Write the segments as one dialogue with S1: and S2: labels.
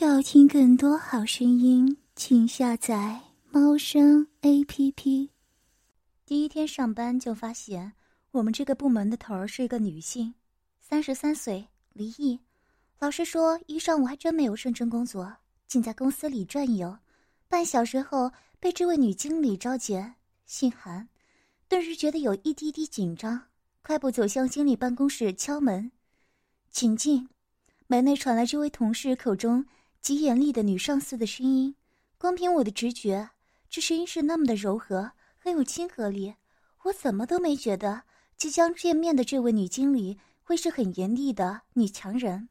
S1: 要听更多好声音，请下载猫声 A P P。第一天上班就发现，我们这个部门的头儿是一个女性，三十三岁，离异。老实说，一上午还真没有认真工作，竟在公司里转悠。半小时后，被这位女经理召见，姓韩，顿时觉得有一滴滴紧张，快步走向经理办公室敲门，请进。门内传来这位同事口中。极严厉的女上司的声音，光凭我的直觉，这声音是那么的柔和，很有亲和力。我怎么都没觉得即将见面的这位女经理会是很严厉的女强人。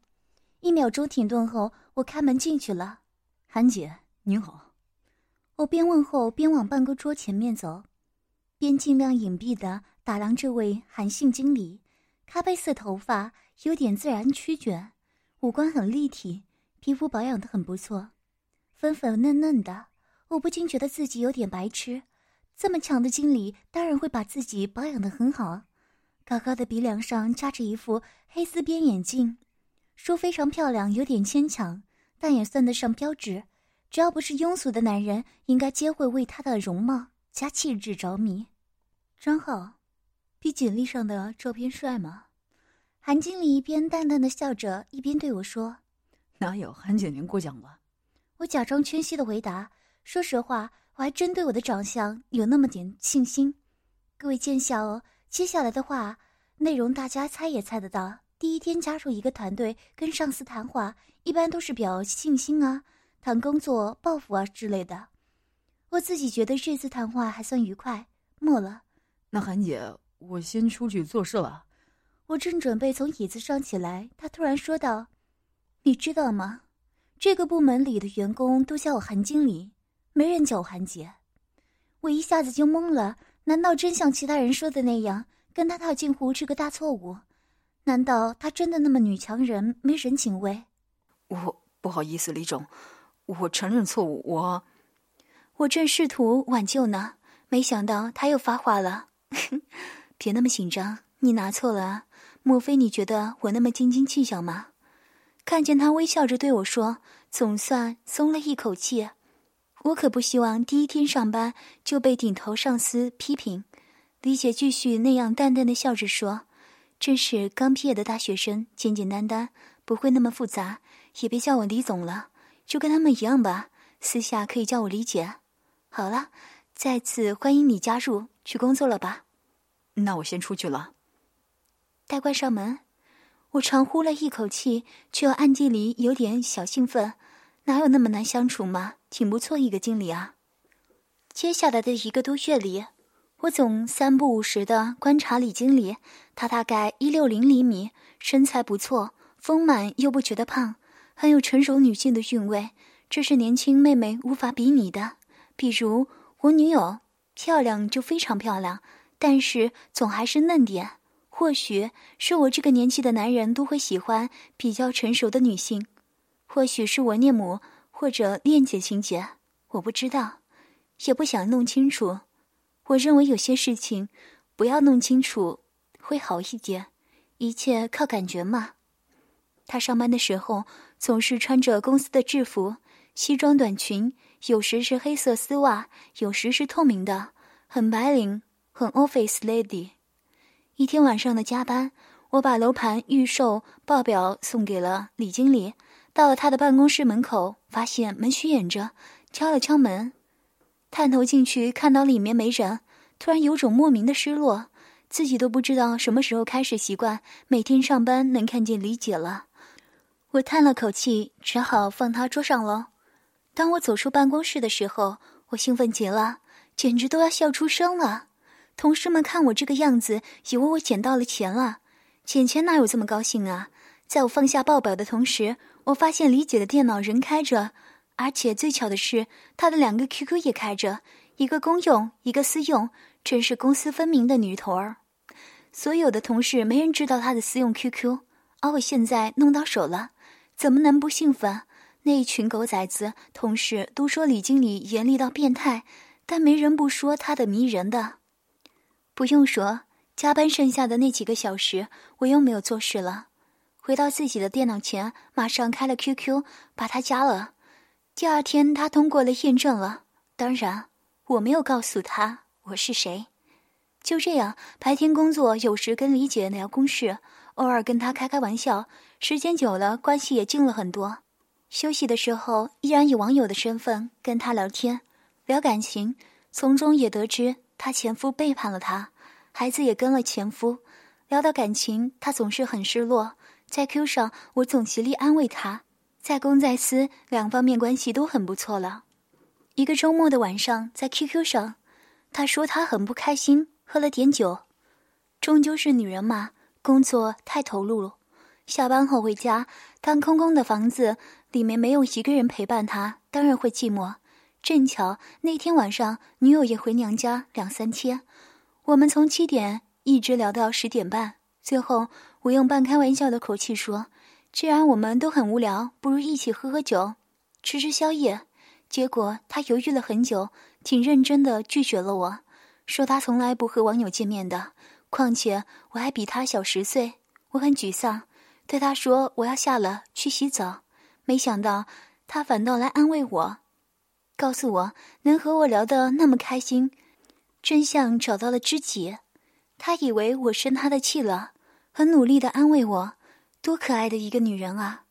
S1: 一秒钟停顿后，我开门进去了。
S2: 韩姐，您好。
S1: 我边问候边往办公桌前面走，边尽量隐蔽的打量这位韩姓经理。咖啡色头发有点自然曲卷，五官很立体。皮肤保养的很不错，粉粉嫩嫩的，我不禁觉得自己有点白痴。这么强的经理，当然会把自己保养的很好啊。高高的鼻梁上扎着一副黑丝边眼镜，说非常漂亮有点牵强，但也算得上标致。只要不是庸俗的男人，应该皆会为他的容貌加气质着迷。张浩，比简历上的照片帅吗？韩经理一边淡淡的笑着，一边对我说。
S2: 哪有韩姐您过奖了？
S1: 我假装谦虚的回答。说实话，我还真对我的长相有那么点信心。各位见笑哦。接下来的话内容大家猜也猜得到。第一天加入一个团队，跟上司谈话，一般都是表信心啊，谈工作抱负啊之类的。我自己觉得这次谈话还算愉快。末了，
S2: 那韩姐，我先出去做事了。
S1: 我正准备从椅子上起来，他突然说道。你知道吗？这个部门里的员工都叫我韩经理，没人叫我韩姐。我一下子就懵了。难道真像其他人说的那样，跟他套近乎是个大错误？难道他真的那么女强人，没人情味？
S2: 我不好意思，李总，我承认错误。我，
S1: 我正试图挽救呢，没想到他又发话了。别那么紧张，你拿错了？莫非你觉得我那么斤斤计较吗？看见他微笑着对我说，总算松了一口气。我可不希望第一天上班就被顶头上司批评。李姐继续那样淡淡的笑着说：“真是刚毕业的大学生，简简单单，不会那么复杂。也别叫我李总了，就跟他们一样吧。私下可以叫我李姐。好了，再次欢迎你加入，去工作了吧？
S2: 那我先出去了。
S1: 待关上门。”我长呼了一口气，却又暗地里有点小兴奋。哪有那么难相处嘛？挺不错一个经理啊。接下来的一个多月里，我总三不五时的观察李经理。他大概一六零厘米，身材不错，丰满又不觉得胖，很有成熟女性的韵味。这是年轻妹妹无法比拟的。比如我女友，漂亮就非常漂亮，但是总还是嫩点。或许是我这个年纪的男人都会喜欢比较成熟的女性，或许是我恋母或者恋姐情节，我不知道，也不想弄清楚。我认为有些事情不要弄清楚会好一点，一切靠感觉嘛。他上班的时候总是穿着公司的制服，西装短裙，有时是黑色丝袜，有时是透明的，很白领，很 office lady。一天晚上的加班，我把楼盘预售报表送给了李经理。到了他的办公室门口，发现门虚掩着，敲了敲门，探头进去，看到里面没人，突然有种莫名的失落，自己都不知道什么时候开始习惯每天上班能看见李姐了。我叹了口气，只好放他桌上了。当我走出办公室的时候，我兴奋极了，简直都要笑出声了。同事们看我这个样子，以为我捡到了钱了。捡钱哪有这么高兴啊？在我放下报表的同时，我发现李姐的电脑仍开着，而且最巧的是，她的两个 QQ 也开着，一个公用，一个私用，真是公私分明的女头儿。所有的同事没人知道她的私用 QQ，而我现在弄到手了，怎么能不兴奋？那一群狗崽子同事都说李经理严厉到变态，但没人不说他的迷人的。不用说，加班剩下的那几个小时，我又没有做事了。回到自己的电脑前，马上开了 QQ，把他加了。第二天，他通过了验证了。当然，我没有告诉他我是谁。就这样，白天工作，有时跟李姐聊公事，偶尔跟她开开玩笑。时间久了，关系也近了很多。休息的时候，依然以网友的身份跟她聊天，聊感情，从中也得知她前夫背叛了她，孩子也跟了前夫。聊到感情，她总是很失落。在 Q 上，我总极力安慰她，在公在私两方面关系都很不错了。一个周末的晚上，在 QQ 上，他说他很不开心，喝了点酒。终究是女人嘛，工作太投入了。下班后回家，当空空的房子里面没有一个人陪伴他，当然会寂寞。正巧那天晚上，女友也回娘家两三天，我们从七点一直聊到十点半，最后。我用半开玩笑的口气说：“既然我们都很无聊，不如一起喝喝酒，吃吃宵夜。”结果他犹豫了很久，挺认真的拒绝了我，说他从来不和网友见面的，况且我还比他小十岁。我很沮丧，对他说：“我要下了，去洗澡。”没想到他反倒来安慰我，告诉我能和我聊得那么开心，真相找到了知己。他以为我生他的气了。很努力的安慰我，多可爱的一个女人啊！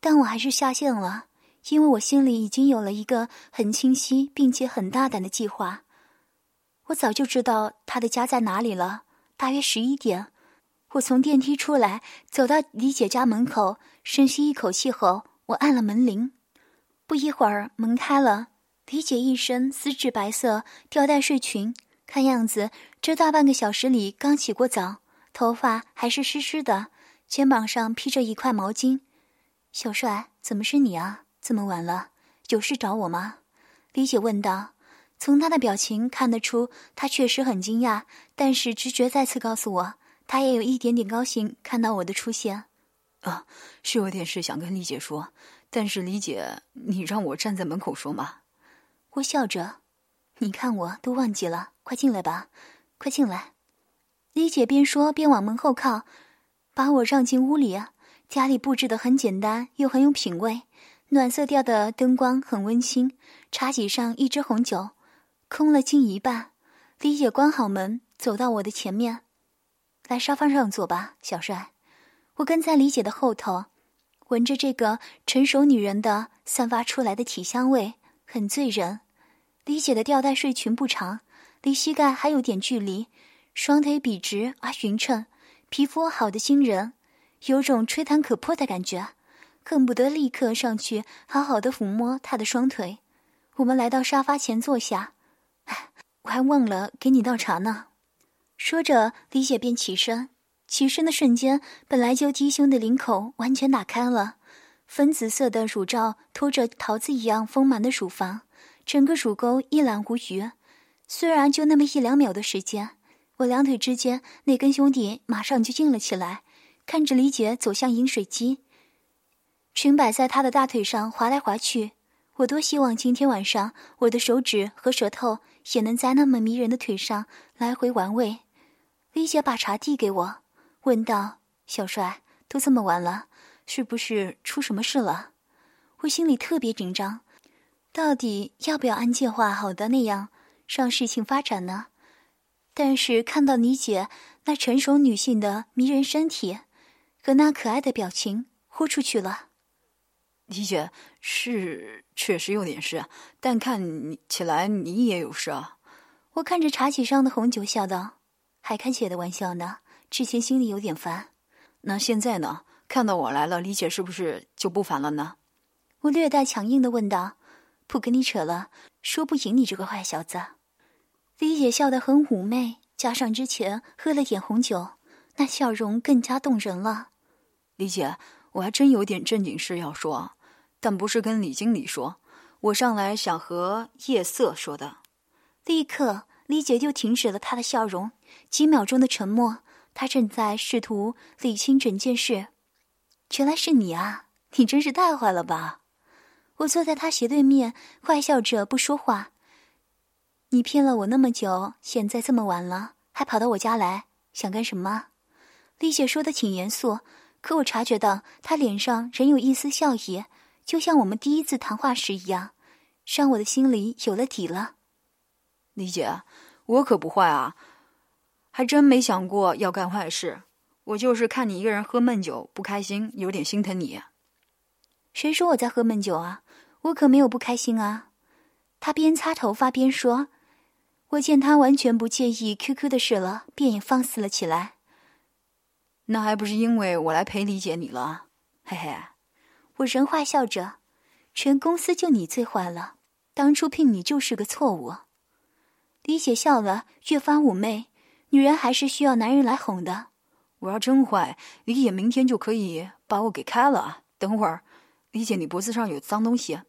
S1: 但我还是下线了，因为我心里已经有了一个很清晰并且很大胆的计划。我早就知道他的家在哪里了。大约十一点，我从电梯出来，走到李姐家门口，深吸一口气后，我按了门铃。不一会儿，门开了，李姐一身丝质白色吊带睡裙，看样子这大半个小时里刚洗过澡。头发还是湿湿的，肩膀上披着一块毛巾。小帅，怎么是你啊？这么晚了，有事找我吗？李姐问道。从他的表情看得出，他确实很惊讶，但是直觉再次告诉我，他也有一点点高兴看到我的出现。
S2: 啊，是有点事想跟李姐说，但是李姐，你让我站在门口说吗？
S1: 我笑着，你看我都忘记了，快进来吧，快进来。李姐边说边往门后靠，把我让进屋里。家里布置的很简单，又很有品味，暖色调的灯光很温馨。茶几上一支红酒，空了近一半。李姐关好门，走到我的前面，来沙发上坐吧，小帅。我跟在李姐的后头，闻着这个成熟女人的散发出来的体香味，很醉人。李姐的吊带睡裙不长，离膝盖还有点距离。双腿笔直而匀称，皮肤好的惊人，有种吹弹可破的感觉，恨不得立刻上去好好的抚摸她的双腿。我们来到沙发前坐下，哎，我还忘了给你倒茶呢。说着，李姐便起身，起身的瞬间，本来就低胸的领口完全打开了，粉紫色的乳罩托着桃子一样丰满的乳房，整个乳沟一览无余。虽然就那么一两秒的时间。我两腿之间那根兄弟马上就硬了起来，看着李姐走向饮水机，裙摆在她的大腿上滑来滑去。我多希望今天晚上我的手指和舌头也能在那么迷人的腿上来回玩味。李姐把茶递给我，问道：“小帅，都这么晚了，是不是出什么事了？”我心里特别紧张，到底要不要按计划好的那样让事情发展呢？但是看到李姐那成熟女性的迷人身体和那可爱的表情，豁出去了。
S2: 李姐是确实有点事，但看你起来你也有事啊。
S1: 我看着茶几上的红酒，笑道：“还开姐的玩笑呢。之前心里有点烦，
S2: 那现在呢？看到我来了，李姐是不是就不烦了呢？”
S1: 我略带强硬的问道：“不跟你扯了，说不赢你这个坏小子。”李姐笑得很妩媚，加上之前喝了点红酒，那笑容更加动人了。
S2: 李姐，我还真有点正经事要说，但不是跟李经理说，我上来想和夜色说的。
S1: 立刻，李姐就停止了她的笑容，几秒钟的沉默，她正在试图理清整件事。原来是你啊！你真是太坏了吧！我坐在他斜对面，坏笑着不说话。你骗了我那么久，现在这么晚了还跑到我家来，想干什么？丽姐说的挺严肃，可我察觉到他脸上仍有一丝笑意，就像我们第一次谈话时一样，让我的心里有了底了。
S2: 李姐，我可不坏啊，还真没想过要干坏事。我就是看你一个人喝闷酒不开心，有点心疼你。
S1: 谁说我在喝闷酒啊？我可没有不开心啊。他边擦头发边说。我见他完全不介意 QQ 的事了，便也放肆了起来。
S2: 那还不是因为我来陪李姐你了，嘿嘿。
S1: 我人坏笑着，全公司就你最坏了，当初聘你就是个错误。李姐笑了，越发妩媚。女人还是需要男人来哄的。
S2: 我要真坏，李姐明天就可以把我给开了。等会儿，李姐，你脖子上有脏东西。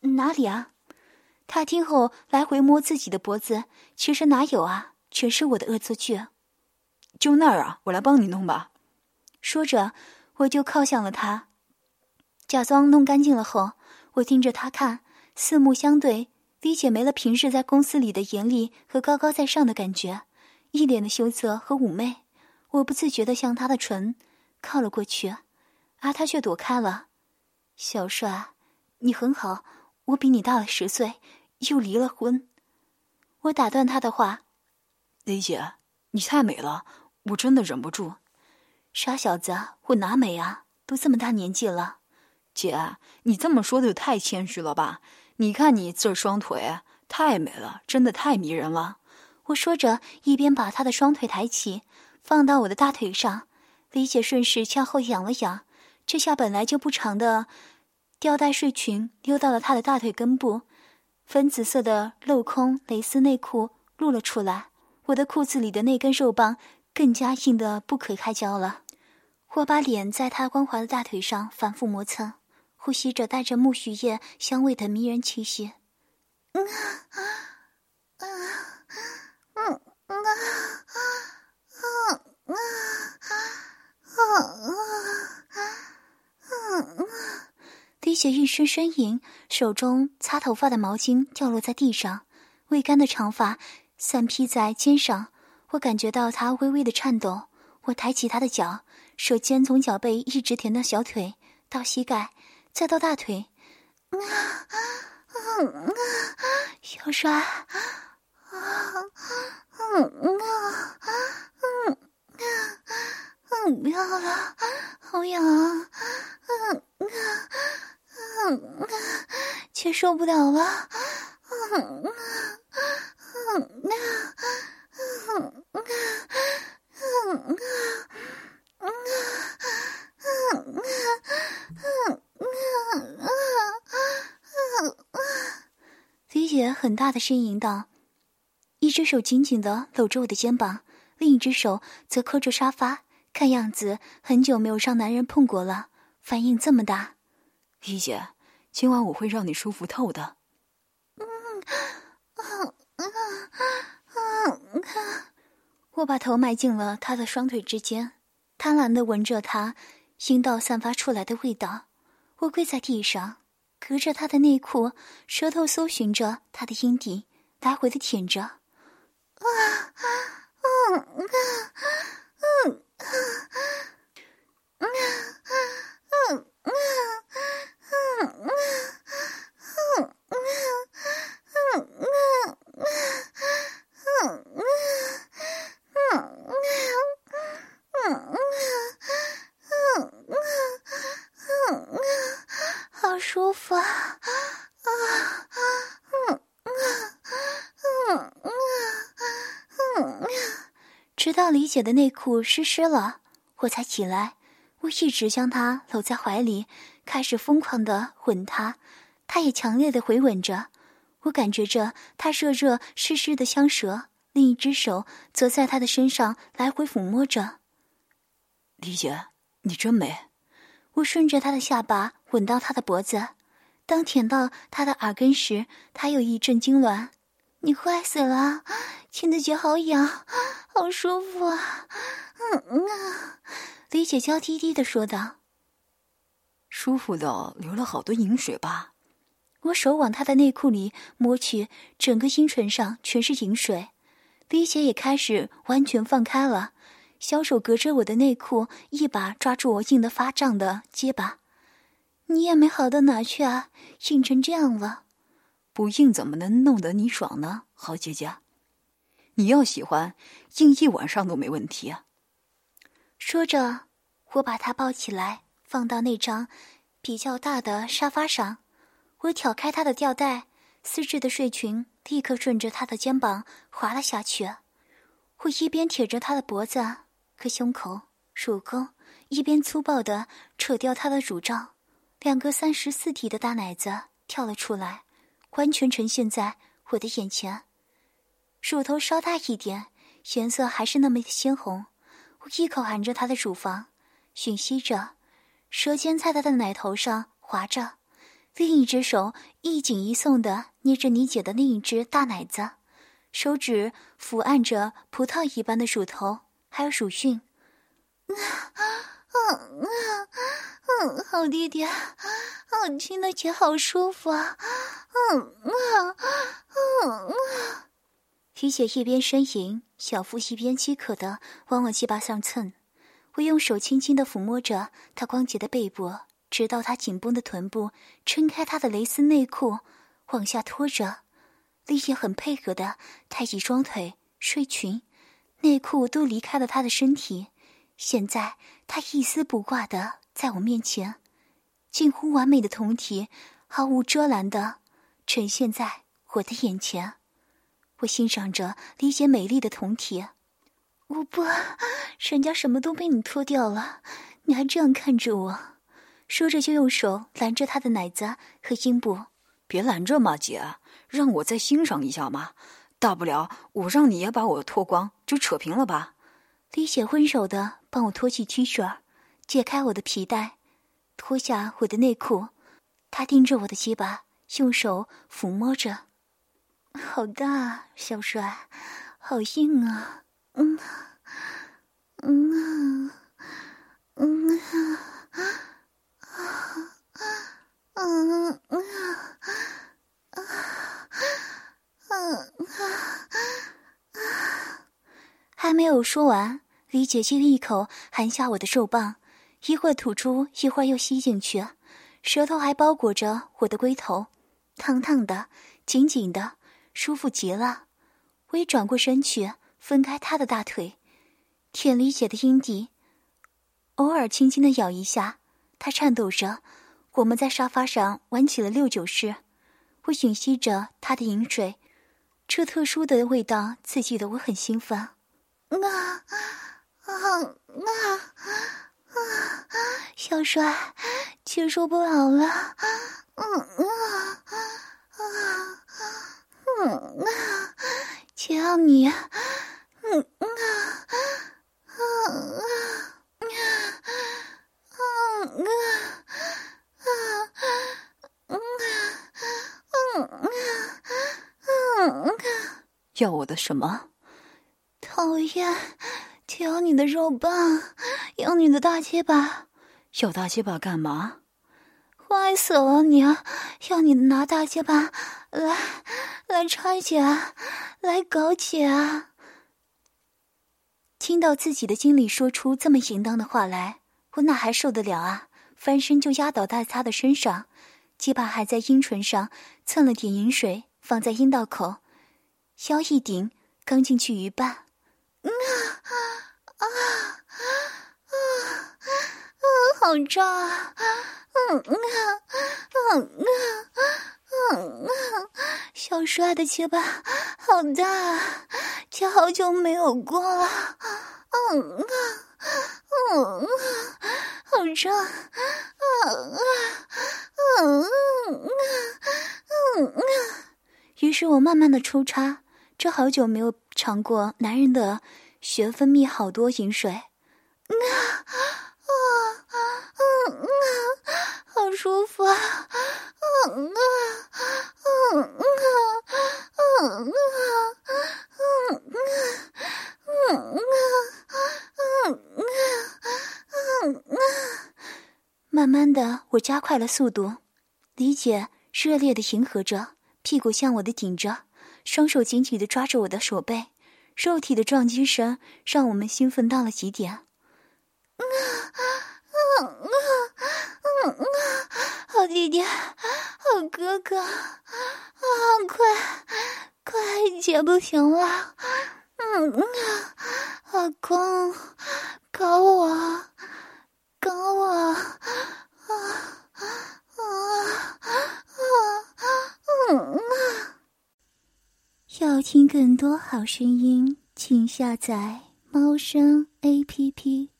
S1: 哪里啊？他听后来回摸自己的脖子，其实哪有啊，全是我的恶作剧。
S2: 就那儿啊，我来帮你弄吧。
S1: 说着，我就靠向了他，假装弄干净了后，我盯着他看，四目相对，李姐没了平日在公司里的严厉和高高在上的感觉，一脸的羞涩和妩媚。我不自觉的向他的唇靠了过去，而他却躲开了。小帅，你很好。我比你大了十岁，又离了婚。我打断他的话：“
S2: 雷姐，你太美了，我真的忍不住。”
S1: 傻小子，我哪美啊？都这么大年纪了。
S2: 姐，你这么说的太谦虚了吧？你看你这双腿，太美了，真的太迷人了。
S1: 我说着，一边把他的双腿抬起，放到我的大腿上。李姐顺势向后仰了仰，这下本来就不长的。吊带睡裙溜到了他的大腿根部，粉紫色的镂空蕾丝内裤露了出来。我的裤子里的那根肉棒更加硬得不可开交了。我把脸在他光滑的大腿上反复磨蹭，呼吸着带着木须叶香味的迷人气息。嗯啊啊嗯啊啊啊啊啊啊啊！一声呻吟，手中擦头发的毛巾掉落在地上，未干的长发散披在肩上。我感觉到他微微的颤抖。我抬起他的脚，手尖从脚背一直舔到小腿，到膝盖，再到大腿。啊啊啊！小帅，啊啊啊啊！嗯，不要了，好痒啊！嗯啊嗯啊，却受不了了！嗯啊嗯啊嗯啊嗯啊嗯啊嗯啊嗯啊嗯啊！李姐很大的呻吟道，一只手紧紧的搂着我的肩膀，另一只手则扣着沙发。看样子很久没有让男人碰过了，反应这么大。
S2: 一姐，今晚我会让你舒服透的。嗯，
S1: 啊啊啊啊！我把头埋进了他的双腿之间，贪婪的闻着他阴道散发出来的味道。我跪在地上，隔着他的内裤，舌头搜寻着他的阴蒂，来回的舔着。啊啊啊啊啊啊啊啊啊啊啊！好舒服啊！啊啊嗯嗯嗯嗯嗯。直到李姐的内裤湿湿了，我才起来。我一直将她搂在怀里，开始疯狂的吻她，她也强烈的回吻着。我感觉着她热热湿湿的香舌，另一只手则在她的身上来回抚摸着。
S2: 李姐，你真美。
S1: 我顺着她的下巴吻到她的脖子，当舔到她的耳根时，她又一阵痉挛。你坏死了，亲的姐好痒，好舒服啊！嗯嗯啊，李姐娇滴滴的说道。
S2: 舒服的流了好多饮水吧？
S1: 我手往她的内裤里摸去，整个阴唇上全是饮水。李姐也开始完全放开了，小手隔着我的内裤，一把抓住我硬得发胀的结巴。你也没好到哪去啊，硬成这样了。
S2: 不硬怎么能弄得你爽呢，好姐姐？你要喜欢，硬一晚上都没问题。
S1: 说着，我把他抱起来，放到那张比较大的沙发上。我挑开他的吊带，丝质的睡裙立刻顺着他的肩膀滑了下去。我一边舔着他的脖子。和胸口、乳沟，一边粗暴的扯掉他的乳罩，两个三十四体的大奶子跳了出来，完全呈现在我的眼前。乳头稍大一点，颜色还是那么鲜红。一口含着他的乳房，吮吸着，舌尖在他的奶头上划着，另一只手一紧一松的捏着你姐的另一只大奶子，手指抚按着葡萄一般的乳头。还有乳晕，嗯嗯嗯嗯，好弟弟，嗯，亲的姐好舒服啊，嗯嗯嗯嗯。李姐一边呻吟，小腹一边饥渴的往我鸡巴上蹭。我用手轻轻的抚摸着她光洁的背部，直到她紧绷的臀部撑开她的蕾丝内裤，往下拖着。李姐很配合的抬起双腿，睡裙。内裤都离开了他的身体，现在他一丝不挂的在我面前，近乎完美的酮体，毫无遮拦的呈现在我的眼前。我欣赏着李姐美丽的酮体。我不，人家什么都被你脱掉了，你还这样看着我？说着就用手拦着她的奶子和阴部。
S2: 别拦着嘛，姐，让我再欣赏一下嘛。大不了我让你也把我脱光，就扯平了吧。
S1: 李姐温柔的帮我脱去 T 恤，解开我的皮带，脱下我的内裤。她盯着我的鸡巴，用手抚摸着。好大，小帅，好硬啊！嗯，嗯啊，嗯，啊，啊，嗯，啊。还没有说完，李姐就一口含下我的肉棒，一会儿吐出，一会儿又吸进去，舌头还包裹着我的龟头，烫烫的，紧紧的，舒服极了。我也转过身去，分开他的大腿，舔李姐的阴蒂，偶尔轻轻的咬一下，她颤抖着。我们在沙发上玩起了六九式，我吮吸着她的饮水。这特殊的味道刺激的我很兴奋，啊啊啊啊！小帅，却受不了了，嗯啊啊啊嗯啊，只要你，嗯啊，嗯啊，嗯啊，嗯啊，嗯啊，嗯啊，嗯啊，
S2: 要我的什么？
S1: 讨厌，只要你的肉棒，要你的大鸡巴，
S2: 要大鸡巴干嘛？
S1: 坏死了你！要你拿大鸡巴来。来拆解，来搞解。听到自己的经理说出这么淫荡的话来，我哪还受得了啊？翻身就压倒在他的身上，鸡巴还在阴唇上蹭了点饮水。放在阴道口，腰一顶，刚进去一半，啊啊啊啊啊！好胀啊！嗯啊嗯啊嗯啊！小帅的鸡巴好大，啊，却好久没有过了。嗯啊嗯啊，好胀啊啊嗯啊嗯啊！于是我慢慢的抽插，这好久没有尝过男人的血分泌好多饮水，啊啊啊啊啊，好舒服！啊我加快了速度，李姐热烈的迎合着。屁股向我的顶着，双手紧紧的抓着我的手背，肉体的撞击声让我们兴奋到了极点。好弟弟，好哥哥，啊，快快姐不行了，嗯嗯，老公，搞我，搞我，啊啊啊啊啊啊要听更多好声音，请下载猫声 A P P。